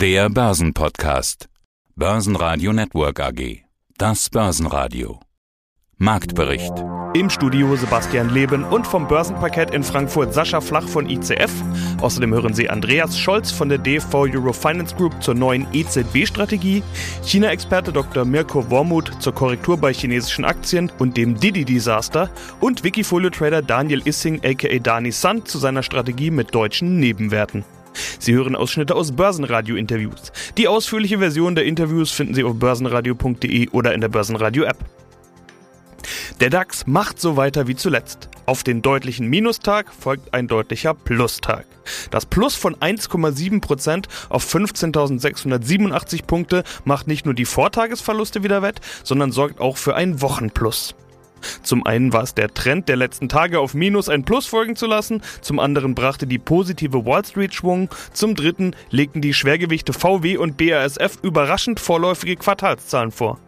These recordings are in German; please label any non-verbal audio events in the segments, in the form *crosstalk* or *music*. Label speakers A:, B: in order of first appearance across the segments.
A: Der Börsenpodcast. Börsenradio Network AG. Das Börsenradio. Marktbericht.
B: Im Studio Sebastian Leben und vom Börsenparkett in Frankfurt Sascha Flach von ICF. Außerdem hören Sie Andreas Scholz von der DV Euro Finance Group zur neuen EZB-Strategie, China-Experte Dr. Mirko Wormuth zur Korrektur bei chinesischen Aktien und dem Didi-Desaster und Wikifolio-Trader Daniel Issing aka Dani Sand zu seiner Strategie mit deutschen Nebenwerten. Sie hören Ausschnitte aus Börsenradio-Interviews. Die ausführliche Version der Interviews finden Sie auf börsenradio.de oder in der Börsenradio-App. Der DAX macht so weiter wie zuletzt. Auf den deutlichen Minustag folgt ein deutlicher Plustag. Das Plus von 1,7% auf 15.687 Punkte macht nicht nur die Vortagesverluste wieder wett, sondern sorgt auch für ein Wochenplus. Zum einen war es der Trend der letzten Tage auf Minus ein Plus folgen zu lassen, zum anderen brachte die positive Wall Street Schwung, zum dritten legten die Schwergewichte VW und BASF überraschend vorläufige Quartalszahlen vor.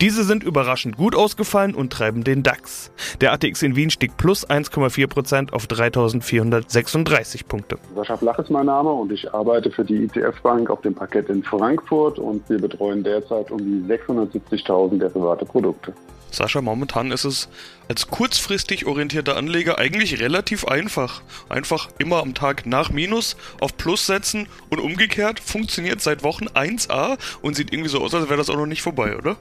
B: Diese sind überraschend gut ausgefallen und treiben den DAX. Der ATX in Wien stieg plus 1,4% auf 3436 Punkte.
C: Sascha Flach ist mein Name und ich arbeite für die ICF Bank auf dem Parkett in Frankfurt und wir betreuen derzeit um die 670.000 derivate Produkte.
B: Sascha, momentan ist es als kurzfristig orientierter Anleger eigentlich relativ einfach. Einfach immer am Tag nach Minus auf Plus setzen und umgekehrt funktioniert seit Wochen 1A und sieht irgendwie so aus, als wäre das auch noch nicht vorbei, oder?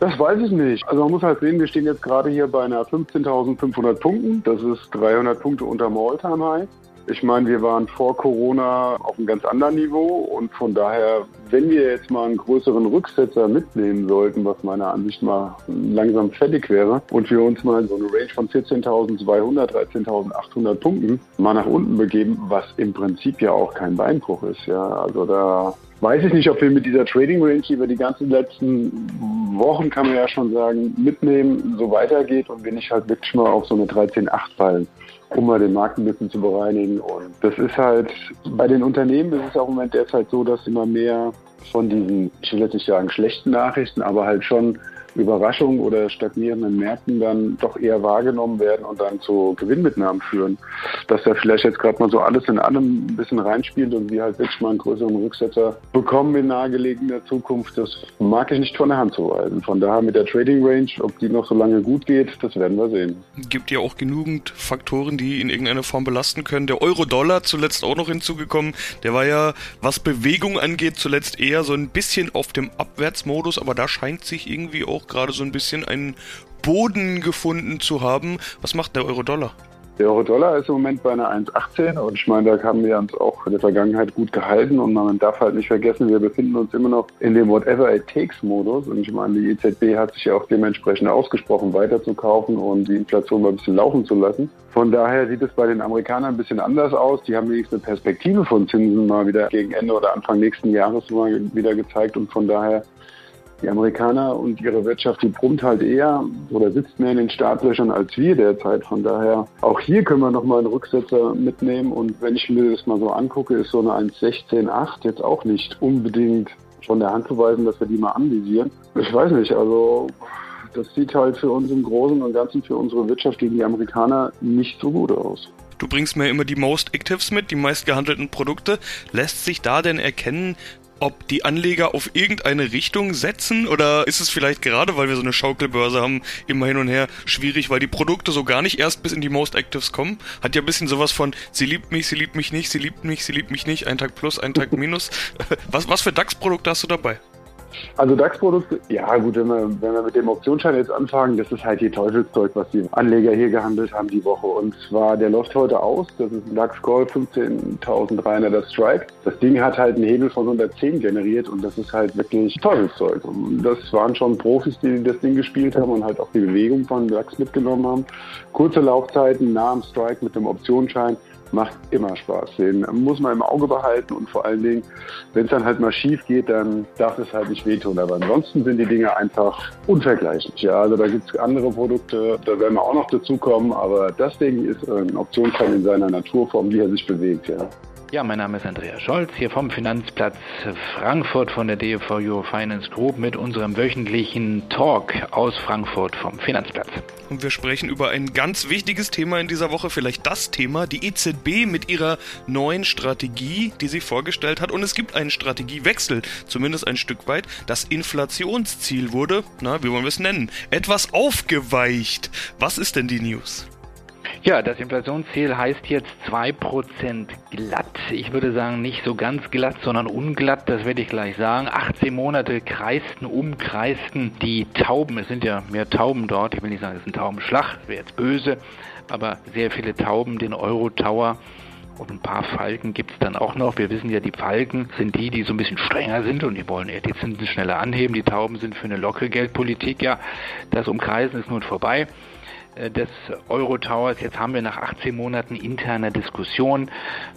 C: Das weiß ich nicht. Also man muss halt sehen, wir stehen jetzt gerade hier bei einer 15.500 Punkten. Das ist 300 Punkte unter dem All-Time High. Ich meine, wir waren vor Corona auf einem ganz anderen Niveau und von daher, wenn wir jetzt mal einen größeren Rücksetzer mitnehmen sollten, was meiner Ansicht mal langsam fertig wäre und wir uns mal in so eine Range von 14.200, 13.800 Punkten mal nach unten begeben, was im Prinzip ja auch kein Beinbruch ist. Ja, also da weiß ich nicht, ob wir mit dieser Trading Range, die wir die ganzen letzten Wochen, kann man ja schon sagen, mitnehmen, so weitergeht und wir nicht halt wirklich mal auf so eine 13.8 fallen um mal den Markt ein bisschen zu bereinigen. Und das ist halt, bei den Unternehmen ist es auch im Moment derzeit so, dass immer mehr von diesen, ich will jetzt nicht sagen schlechten Nachrichten, aber halt schon Überraschungen oder stagnierenden Märkten dann doch eher wahrgenommen werden und dann zu Gewinnmitnahmen führen. Dass da vielleicht jetzt gerade mal so alles in allem ein bisschen reinspielt und wir halt wirklich mal einen größeren Rücksetzer bekommen in nahegelegener Zukunft, das mag ich nicht von der Hand zu weisen. Von daher mit der Trading Range, ob die noch so lange gut geht, das werden wir sehen.
B: Gibt ja auch genügend Faktoren, die in irgendeiner Form belasten können. Der Euro-Dollar zuletzt auch noch hinzugekommen. Der war ja, was Bewegung angeht, zuletzt eher so ein bisschen auf dem Abwärtsmodus, aber da scheint sich irgendwie auch gerade so ein bisschen einen Boden gefunden zu haben. Was macht der Euro-Dollar?
C: Der Euro-Dollar ist im Moment bei einer 1,18 und ich meine, da haben wir uns auch in der Vergangenheit gut gehalten und man darf halt nicht vergessen, wir befinden uns immer noch in dem Whatever it takes Modus und ich meine, die EZB hat sich ja auch dementsprechend ausgesprochen, weiterzukaufen und die Inflation mal ein bisschen laufen zu lassen. Von daher sieht es bei den Amerikanern ein bisschen anders aus. Die haben wenigstens eine Perspektive von Zinsen mal wieder gegen Ende oder Anfang nächsten Jahres mal wieder gezeigt und von daher die Amerikaner und ihre Wirtschaft, die brummt halt eher oder sitzt mehr in den Startlöchern als wir derzeit. Von daher, auch hier können wir nochmal einen Rücksetzer mitnehmen. Und wenn ich mir das mal so angucke, ist so eine 1,16,8 jetzt auch nicht unbedingt von der Hand zu weisen, dass wir die mal anvisieren. Ich weiß nicht, also das sieht halt für uns im Großen und Ganzen für unsere Wirtschaft gegen die Amerikaner nicht so gut aus.
B: Du bringst mir immer die Most Actives mit, die meistgehandelten Produkte. Lässt sich da denn erkennen, ob die Anleger auf irgendeine Richtung setzen oder ist es vielleicht gerade, weil wir so eine Schaukelbörse haben, immer hin und her schwierig, weil die Produkte so gar nicht erst bis in die Most Actives kommen? Hat ja ein bisschen sowas von, sie liebt mich, sie liebt mich nicht, sie liebt mich, sie liebt mich nicht, ein Tag plus, ein Tag minus. *laughs* Was, was für DAX-Produkte hast du dabei?
C: Also DAX-Produkte, ja gut, wenn wir, wenn wir mit dem Optionsschein jetzt anfangen, das ist halt die Teufelszeug, was die Anleger hier gehandelt haben die Woche. Und zwar, der läuft heute aus, das ist ein DAX Call 15.300er Strike. Das Ding hat halt einen Hebel von 110 generiert und das ist halt wirklich Teufelszeug. Und das waren schon Profis, die das Ding gespielt haben und halt auch die Bewegung von DAX mitgenommen haben. Kurze Laufzeiten, nah am Strike mit dem Optionsschein macht immer Spaß. Den muss man im Auge behalten und vor allen Dingen, wenn es dann halt mal schief geht, dann darf es halt nicht wehtun. Aber ansonsten sind die Dinge einfach unvergleichlich. Ja, also da gibt es andere Produkte, da werden wir auch noch dazu kommen, aber das Ding ist ein Optionsschein in seiner Naturform, wie er sich bewegt. Ja.
D: Ja, mein Name ist Andreas Scholz, hier vom Finanzplatz Frankfurt von der DFV Euro Finance Group mit unserem wöchentlichen Talk aus Frankfurt vom Finanzplatz.
B: Und wir sprechen über ein ganz wichtiges Thema in dieser Woche, vielleicht das Thema, die EZB mit ihrer neuen Strategie, die sie vorgestellt hat. Und es gibt einen Strategiewechsel, zumindest ein Stück weit. Das Inflationsziel wurde, na, wie wollen wir es nennen, etwas aufgeweicht. Was ist denn die News?
D: Ja, das Inflationsziel heißt jetzt 2% glatt. Ich würde sagen, nicht so ganz glatt, sondern unglatt, das werde ich gleich sagen. 18 Monate kreisten, umkreisten die Tauben. Es sind ja mehr Tauben dort. Ich will nicht sagen, es ist ein Taubenschlag, wäre jetzt böse, aber sehr viele Tauben, den Euro-Tower. Und ein paar Falken gibt es dann auch noch. Wir wissen ja, die Falken sind die, die so ein bisschen strenger sind und die wollen eher die Zinsen schneller anheben. Die Tauben sind für eine lockere Geldpolitik. Ja, das Umkreisen ist nun vorbei. Äh, des Euro-Towers. Jetzt haben wir nach 18 Monaten interner Diskussion.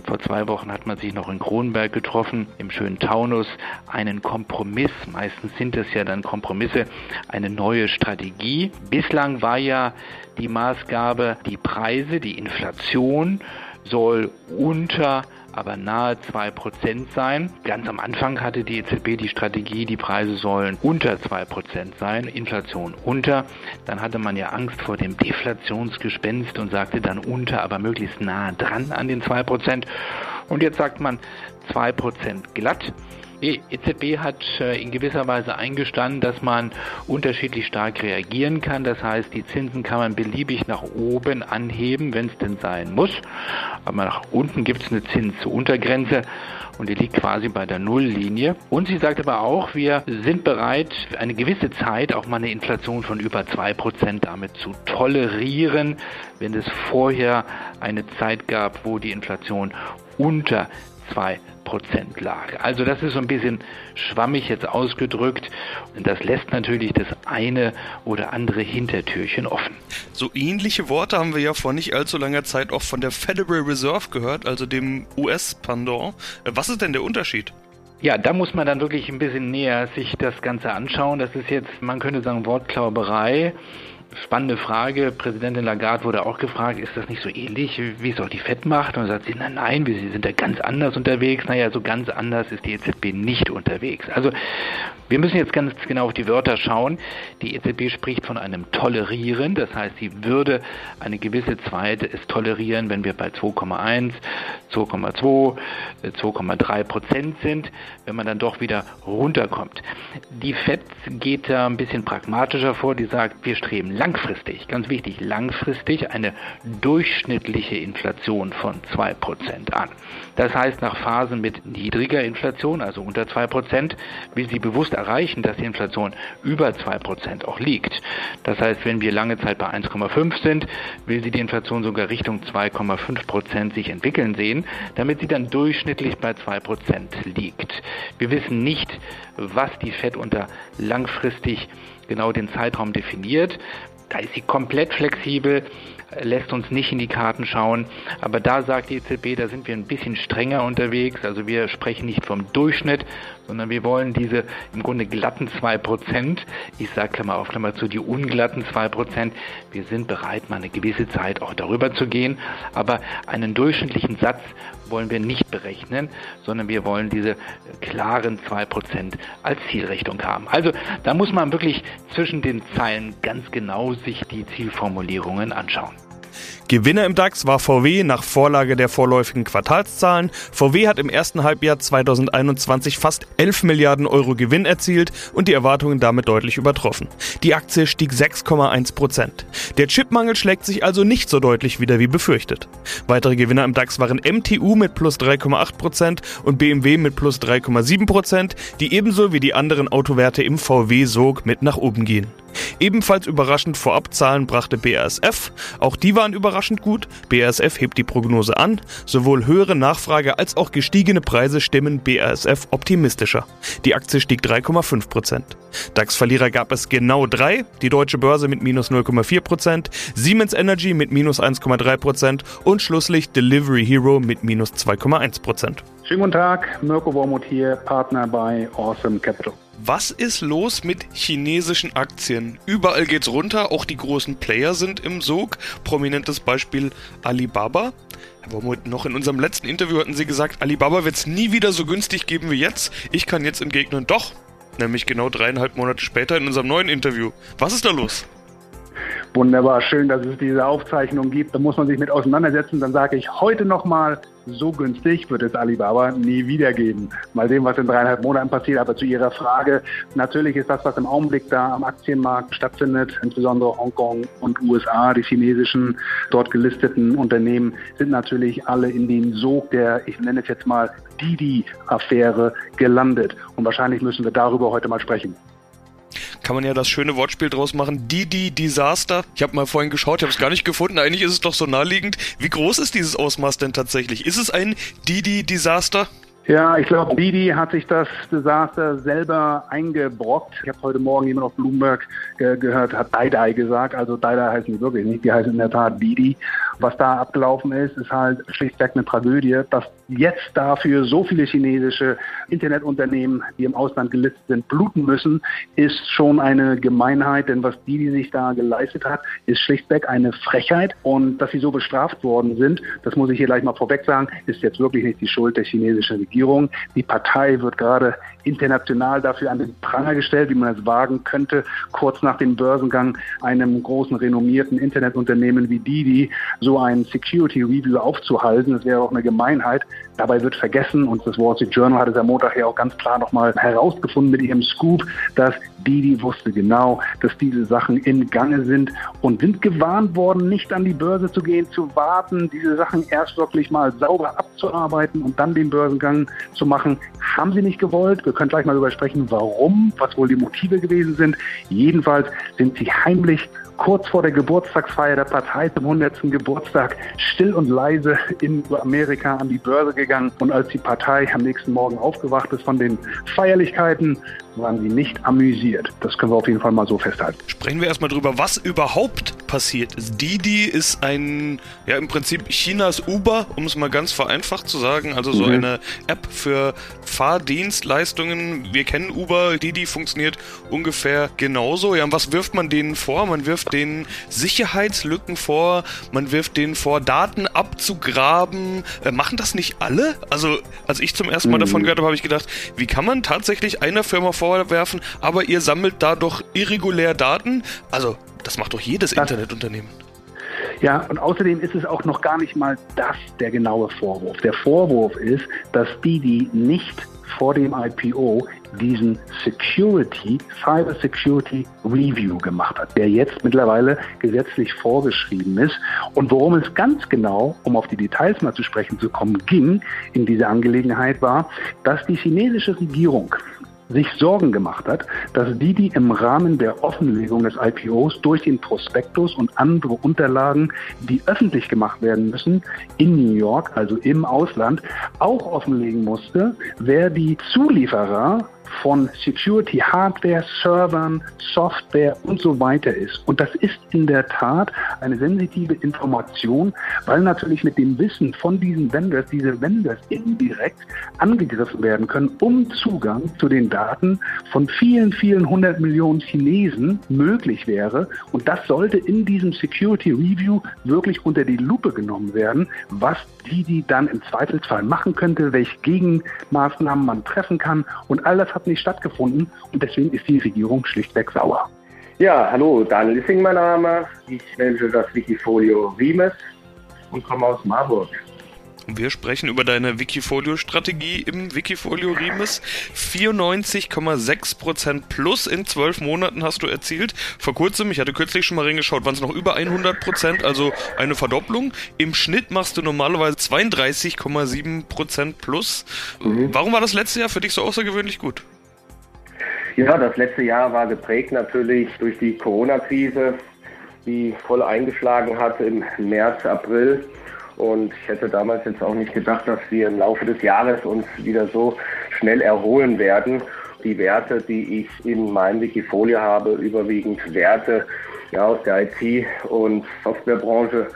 D: Vor zwei Wochen hat man sich noch in Kronberg getroffen, im schönen Taunus, einen Kompromiss. Meistens sind es ja dann Kompromisse, eine neue Strategie. Bislang war ja die Maßgabe, die Preise, die Inflation soll unter aber nahe 2% sein. Ganz am Anfang hatte die EZB die Strategie, die Preise sollen unter 2% sein, Inflation unter. Dann hatte man ja Angst vor dem Deflationsgespenst und sagte dann unter, aber möglichst nah dran an den 2%. Und jetzt sagt man 2% glatt. Die EZB hat äh, in gewisser Weise eingestanden, dass man unterschiedlich stark reagieren kann. Das heißt, die Zinsen kann man beliebig nach oben anheben, wenn es denn sein muss. Aber nach unten gibt es eine Zinsuntergrenze und die liegt quasi bei der Nulllinie. Und sie sagt aber auch, wir sind bereit, eine gewisse Zeit auch mal eine Inflation von über 2% damit zu tolerieren, wenn es vorher eine Zeit gab, wo die Inflation unter 2 Prozent lag. Also das ist so ein bisschen schwammig jetzt ausgedrückt. Und das lässt natürlich das eine oder andere Hintertürchen offen.
B: So ähnliche Worte haben wir ja vor nicht allzu langer Zeit auch von der Federal Reserve gehört, also dem US-Pendant. Was ist denn der Unterschied?
D: Ja, da muss man dann wirklich ein bisschen näher sich das Ganze anschauen. Das ist jetzt, man könnte sagen, Wortklauberei spannende Frage. Präsidentin Lagarde wurde auch gefragt, ist das nicht so ähnlich, wie es auch die FED macht? Und dann sagt sie, nein, nein, wir sind da ganz anders unterwegs. Naja, so ganz anders ist die EZB nicht unterwegs. Also wir müssen jetzt ganz genau auf die Wörter schauen. Die EZB spricht von einem Tolerieren, das heißt, sie würde eine gewisse Zeit es tolerieren, wenn wir bei 2,1, 2,2, 2,3 Prozent sind, wenn man dann doch wieder runterkommt. Die FED geht da ein bisschen pragmatischer vor, die sagt, wir streben langfristig, ganz wichtig, langfristig eine durchschnittliche Inflation von 2% an. Das heißt, nach Phasen mit niedriger Inflation, also unter 2%, will sie bewusst erreichen, dass die Inflation über 2% auch liegt. Das heißt, wenn wir lange Zeit bei 1,5 sind, will sie die Inflation sogar Richtung 2,5% sich entwickeln sehen, damit sie dann durchschnittlich bei 2% liegt. Wir wissen nicht, was die Fed unter langfristig genau den Zeitraum definiert. Da ist sie komplett flexibel, lässt uns nicht in die Karten schauen. Aber da sagt die EZB, da sind wir ein bisschen strenger unterwegs. Also wir sprechen nicht vom Durchschnitt, sondern wir wollen diese im Grunde glatten 2%, ich sage Klammer auf Klammer zu, die unglatten 2%, wir sind bereit, mal eine gewisse Zeit auch darüber zu gehen. Aber einen durchschnittlichen Satz wollen wir nicht berechnen, sondern wir wollen diese klaren 2% als Zielrichtung haben. Also da muss man wirklich zwischen den Zeilen ganz genau sich die Zielformulierungen anschauen.
B: Gewinner im DAX war VW nach Vorlage der vorläufigen Quartalszahlen. VW hat im ersten Halbjahr 2021 fast 11 Milliarden Euro Gewinn erzielt und die Erwartungen damit deutlich übertroffen. Die Aktie stieg 6,1 Prozent. Der Chipmangel schlägt sich also nicht so deutlich wieder wie befürchtet. Weitere Gewinner im DAX waren MTU mit plus 3,8 Prozent und BMW mit plus 3,7 Prozent, die ebenso wie die anderen Autowerte im VW-Sog mit nach oben gehen. Ebenfalls überraschend Vorabzahlen brachte BASF. Auch die waren überraschend gut. BASF hebt die Prognose an. Sowohl höhere Nachfrage als auch gestiegene Preise stimmen BASF optimistischer. Die Aktie stieg 3,5 Prozent. DAX-Verlierer gab es genau drei. Die Deutsche Börse mit minus 0,4 Prozent, Siemens Energy mit minus 1,3 Prozent und schlusslich Delivery Hero mit minus 2,1 Prozent.
E: Schönen guten Tag, Mirko Wormuth hier, Partner bei Awesome Capital.
B: Was ist los mit chinesischen Aktien? Überall geht's runter, auch die großen Player sind im Sog. Prominentes Beispiel Alibaba. Wormuth, noch in unserem letzten Interview hatten Sie gesagt, Alibaba wird es nie wieder so günstig geben wie jetzt. Ich kann jetzt entgegnen, doch. Nämlich genau dreieinhalb Monate später in unserem neuen Interview. Was ist da los?
E: Wunderbar, schön, dass es diese Aufzeichnung gibt. Da muss man sich mit auseinandersetzen. Dann sage ich heute nochmal, so günstig wird es Alibaba nie wieder geben. Mal sehen, was in dreieinhalb Monaten passiert. Aber zu Ihrer Frage, natürlich ist das, was im Augenblick da am Aktienmarkt stattfindet, insbesondere Hongkong und USA, die chinesischen dort gelisteten Unternehmen, sind natürlich alle in den Sog der, ich nenne es jetzt mal, Didi-Affäre gelandet. Und wahrscheinlich müssen wir darüber heute mal sprechen
B: kann man ja das schöne Wortspiel draus machen. Didi Disaster. Ich habe mal vorhin geschaut, ich habe es gar nicht gefunden. Eigentlich ist es doch so naheliegend. Wie groß ist dieses Ausmaß denn tatsächlich? Ist es ein Didi Disaster?
E: Ja, ich glaube, Didi hat sich das Desaster selber eingebrockt. Ich habe heute Morgen jemand auf Bloomberg äh, gehört, hat Daidai gesagt. Also Daidai heißen die wirklich nicht, die heißen in der Tat Didi. Was da abgelaufen ist, ist halt schlichtweg eine Tragödie, dass jetzt dafür so viele chinesische Internetunternehmen, die im Ausland gelistet sind, bluten müssen, ist schon eine Gemeinheit. Denn was Didi sich da geleistet hat, ist schlichtweg eine Frechheit. Und dass sie so bestraft worden sind, das muss ich hier gleich mal vorweg sagen, ist jetzt wirklich nicht die Schuld der chinesischen. Regierung. Die Partei wird gerade international dafür an den Pranger gestellt, wie man es wagen könnte, kurz nach dem Börsengang einem großen renommierten Internetunternehmen wie Didi so ein Security Review aufzuhalten. Das wäre auch eine Gemeinheit. Dabei wird vergessen, und das Wall Street Journal hat es am Montag ja auch ganz klar nochmal herausgefunden mit ihrem Scoop, dass Didi wusste genau, dass diese Sachen in Gange sind und sind gewarnt worden, nicht an die Börse zu gehen, zu warten, diese Sachen erst wirklich mal sauber abzuarbeiten und dann den Börsengang zu machen. Haben sie nicht gewollt. Wir können gleich mal darüber sprechen, warum, was wohl die Motive gewesen sind. Jedenfalls sind sie heimlich kurz vor der Geburtstagsfeier der Partei zum 100. Geburtstag still und leise in Amerika an die Börse gegangen. Und als die Partei am nächsten Morgen aufgewacht ist von den Feierlichkeiten, waren sie nicht amüsiert. Das können wir auf jeden Fall mal so festhalten.
B: Sprechen wir erstmal drüber, was überhaupt passiert ist. Didi ist ein, ja im Prinzip Chinas Uber, um es mal ganz vereinfacht zu sagen. Also so mhm. eine App für Fahrdienstleistungen. Wir kennen Uber, Didi funktioniert ungefähr genauso. Ja, und was wirft man denen vor? Man wirft denen Sicherheitslücken vor, man wirft denen vor, Daten abzugraben. Äh, machen das nicht alle? Also, als ich zum ersten Mal mhm. davon gehört habe, habe ich gedacht, wie kann man tatsächlich einer Firma vor vorwerfen, aber ihr sammelt da doch irregulär Daten. Also, das macht doch jedes das, Internetunternehmen.
E: Ja, und außerdem ist es auch noch gar nicht mal das der genaue Vorwurf. Der Vorwurf ist, dass die, die nicht vor dem IPO diesen Security, Cyber Security Review gemacht hat, der jetzt mittlerweile gesetzlich vorgeschrieben ist. Und worum es ganz genau, um auf die Details mal zu sprechen zu kommen, ging in dieser Angelegenheit war, dass die chinesische Regierung sich Sorgen gemacht hat, dass die, die im Rahmen der Offenlegung des IPOs durch den Prospektus und andere Unterlagen, die öffentlich gemacht werden müssen, in New York, also im Ausland, auch offenlegen musste, wer die Zulieferer von Security Hardware, Servern, Software und so weiter ist. Und das ist in der Tat eine sensitive Information, weil natürlich mit dem Wissen von diesen Vendors diese Vendors indirekt angegriffen werden können, um Zugang zu den Daten von vielen, vielen hundert Millionen Chinesen möglich wäre. Und das sollte in diesem Security Review wirklich unter die Lupe genommen werden, was die, die dann im Zweifelsfall machen könnte, welche Gegenmaßnahmen man treffen kann. Und all das hat nicht stattgefunden und deswegen ist die Regierung schlichtweg sauer.
F: Ja, hallo, Daniel Lissing mein Name. Ich manage das Wikifolio Rimes und komme aus Marburg.
B: Wir sprechen über deine Wikifolio-Strategie im Wikifolio Rimes. 94,6% plus in 12 Monaten hast du erzielt. Vor kurzem, ich hatte kürzlich schon mal reingeschaut, waren es noch über 100%, also eine Verdopplung. Im Schnitt machst du normalerweise 32,7% plus. Mhm. Warum war das letzte Jahr für dich so außergewöhnlich gut?
F: Ja, das letzte Jahr war geprägt natürlich durch die Corona-Krise, die voll eingeschlagen hat im März, April. Und ich hätte damals jetzt auch nicht gedacht, dass wir im Laufe des Jahres uns wieder so schnell erholen werden. Die Werte, die ich in meinem Wikifolio habe, überwiegend Werte ja, aus der IT- und Softwarebranche,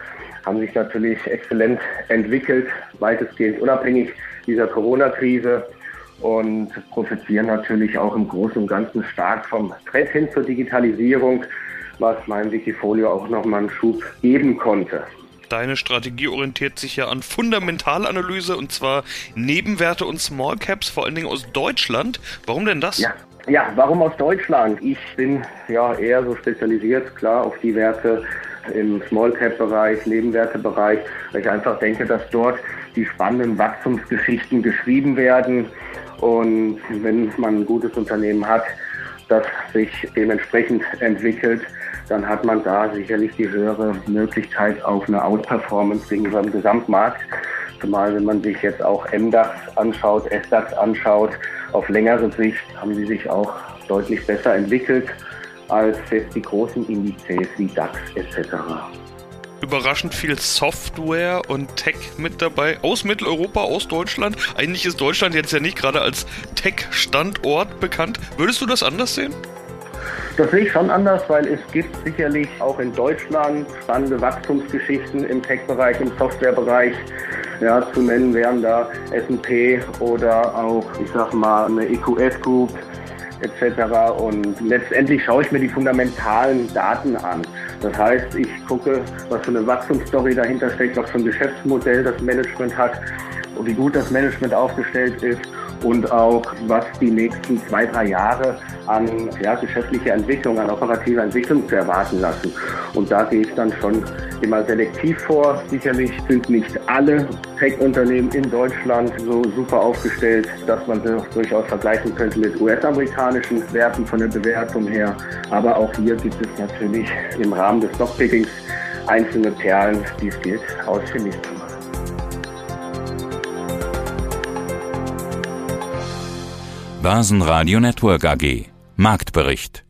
F: haben sich natürlich exzellent entwickelt, weitestgehend unabhängig dieser Corona-Krise und profitieren natürlich auch im Großen und Ganzen stark vom Trend hin zur Digitalisierung, was meinem Wikifolio auch nochmal einen Schub geben konnte.
B: Deine Strategie orientiert sich ja an Fundamentalanalyse und zwar Nebenwerte und Small Caps, vor allen Dingen aus Deutschland. Warum denn das?
F: Ja. Ja, warum aus Deutschland? Ich bin ja eher so spezialisiert, klar, auf die Werte im Small Cap Bereich, Nebenwertebereich, weil ich einfach denke, dass dort die spannenden Wachstumsgeschichten geschrieben werden. Und wenn man ein gutes Unternehmen hat, das sich dementsprechend entwickelt, dann hat man da sicherlich die höhere Möglichkeit auf eine Outperformance gegenüber dem Gesamtmarkt. Zumal wenn man sich jetzt auch MDAX anschaut, SDAX anschaut, auf längere Sicht haben sie sich auch deutlich besser entwickelt als jetzt die großen Indizes wie DAX etc.
B: Überraschend viel Software und Tech mit dabei aus Mitteleuropa, aus Deutschland. Eigentlich ist Deutschland jetzt ja nicht gerade als Tech-Standort bekannt. Würdest du das anders sehen?
F: Das sehe ich schon anders, weil es gibt sicherlich auch in Deutschland spannende Wachstumsgeschichten im Tech-Bereich, im Softwarebereich. Ja, zu nennen wären da S&P oder auch, ich sag mal, eine EQS Group etc. Und letztendlich schaue ich mir die fundamentalen Daten an. Das heißt, ich gucke, was für eine Wachstumsstory dahinter steckt, was für ein Geschäftsmodell das Management hat und wie gut das Management aufgestellt ist und auch was die nächsten zwei, drei Jahre an ja, geschäftlicher Entwicklung, an operativer Entwicklung zu erwarten lassen. Und da gehe ich dann schon immer selektiv vor. Sicherlich sind nicht alle Tech-Unternehmen in Deutschland so super aufgestellt, dass man sie durchaus vergleichen könnte mit US-amerikanischen Werten von der Bewertung her. Aber auch hier gibt es natürlich im Rahmen des Stockpickings einzelne Perlen, die es gilt, ausfindig zu machen.
A: Börsenradio Network AG Marktbericht